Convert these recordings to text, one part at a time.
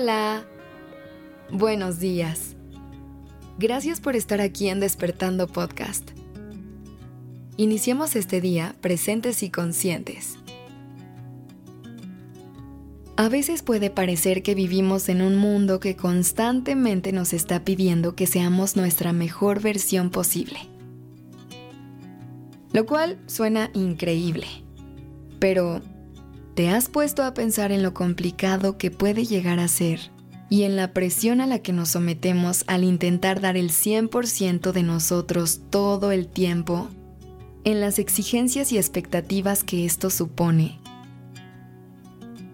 Hola. Buenos días. Gracias por estar aquí en Despertando Podcast. Iniciemos este día presentes y conscientes. A veces puede parecer que vivimos en un mundo que constantemente nos está pidiendo que seamos nuestra mejor versión posible. Lo cual suena increíble. Pero, ¿te has puesto a pensar en lo complicado que puede llegar a ser y en la presión a la que nos sometemos al intentar dar el 100% de nosotros todo el tiempo? En las exigencias y expectativas que esto supone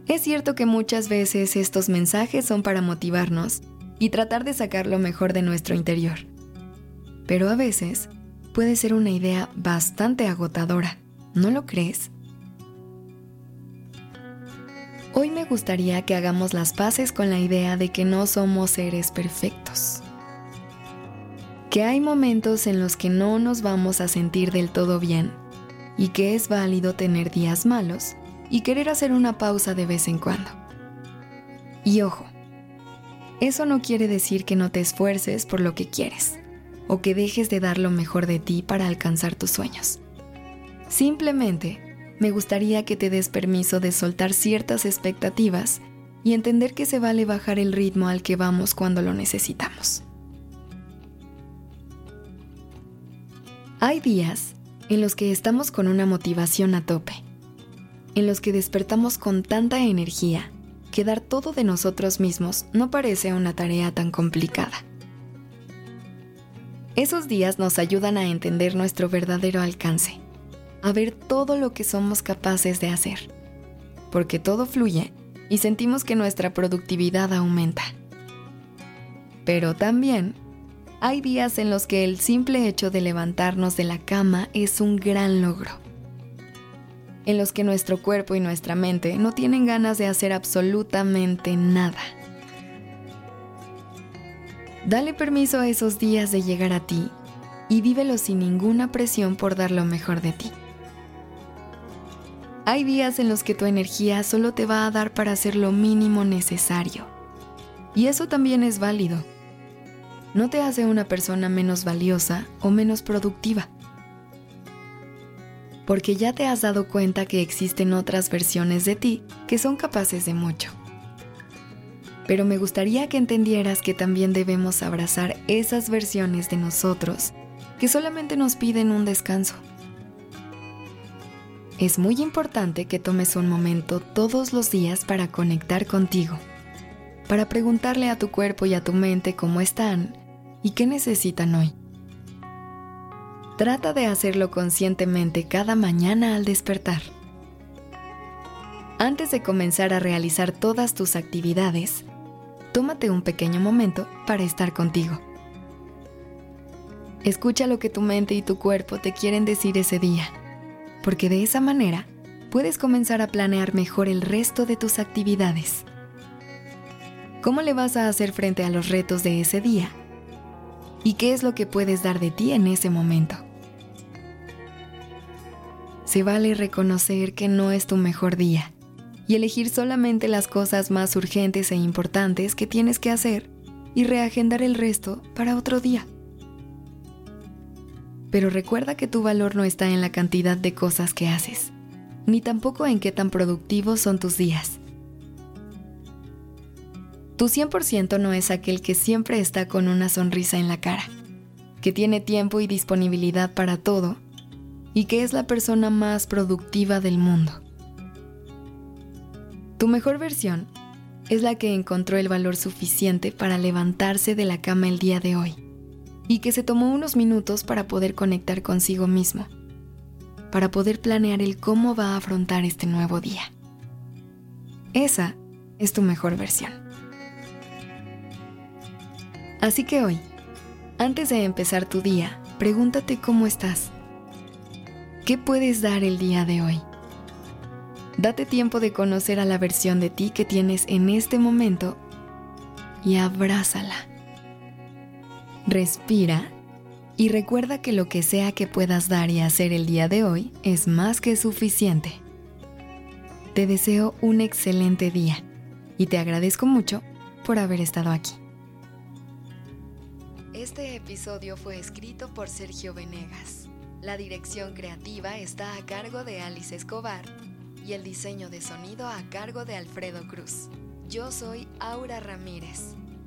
es cierto que muchas veces estos mensajes son para motivarnos y tratar de sacar lo mejor de nuestro interior. Pero a veces puede ser una idea bastante agotadora, ¿no lo crees? Hoy me gustaría que hagamos las paces con la idea de que no somos seres perfectos. Que hay momentos en los que no nos vamos a sentir del todo bien y que es válido tener días malos y querer hacer una pausa de vez en cuando. Y ojo, eso no quiere decir que no te esfuerces por lo que quieres o que dejes de dar lo mejor de ti para alcanzar tus sueños. Simplemente me gustaría que te des permiso de soltar ciertas expectativas y entender que se vale bajar el ritmo al que vamos cuando lo necesitamos. Hay días en los que estamos con una motivación a tope en los que despertamos con tanta energía que dar todo de nosotros mismos no parece una tarea tan complicada. Esos días nos ayudan a entender nuestro verdadero alcance, a ver todo lo que somos capaces de hacer, porque todo fluye y sentimos que nuestra productividad aumenta. Pero también hay días en los que el simple hecho de levantarnos de la cama es un gran logro en los que nuestro cuerpo y nuestra mente no tienen ganas de hacer absolutamente nada. Dale permiso a esos días de llegar a ti y vívelo sin ninguna presión por dar lo mejor de ti. Hay días en los que tu energía solo te va a dar para hacer lo mínimo necesario. Y eso también es válido. No te hace una persona menos valiosa o menos productiva porque ya te has dado cuenta que existen otras versiones de ti que son capaces de mucho. Pero me gustaría que entendieras que también debemos abrazar esas versiones de nosotros que solamente nos piden un descanso. Es muy importante que tomes un momento todos los días para conectar contigo, para preguntarle a tu cuerpo y a tu mente cómo están y qué necesitan hoy. Trata de hacerlo conscientemente cada mañana al despertar. Antes de comenzar a realizar todas tus actividades, tómate un pequeño momento para estar contigo. Escucha lo que tu mente y tu cuerpo te quieren decir ese día, porque de esa manera puedes comenzar a planear mejor el resto de tus actividades. ¿Cómo le vas a hacer frente a los retos de ese día? ¿Y qué es lo que puedes dar de ti en ese momento? Se vale reconocer que no es tu mejor día y elegir solamente las cosas más urgentes e importantes que tienes que hacer y reagendar el resto para otro día. Pero recuerda que tu valor no está en la cantidad de cosas que haces, ni tampoco en qué tan productivos son tus días. Tu 100% no es aquel que siempre está con una sonrisa en la cara, que tiene tiempo y disponibilidad para todo y que es la persona más productiva del mundo. Tu mejor versión es la que encontró el valor suficiente para levantarse de la cama el día de hoy y que se tomó unos minutos para poder conectar consigo mismo, para poder planear el cómo va a afrontar este nuevo día. Esa es tu mejor versión. Así que hoy, antes de empezar tu día, pregúntate cómo estás ¿Qué puedes dar el día de hoy? Date tiempo de conocer a la versión de ti que tienes en este momento y abrázala. Respira y recuerda que lo que sea que puedas dar y hacer el día de hoy es más que suficiente. Te deseo un excelente día y te agradezco mucho por haber estado aquí. Este episodio fue escrito por Sergio Venegas. La dirección creativa está a cargo de Alice Escobar y el diseño de sonido a cargo de Alfredo Cruz. Yo soy Aura Ramírez.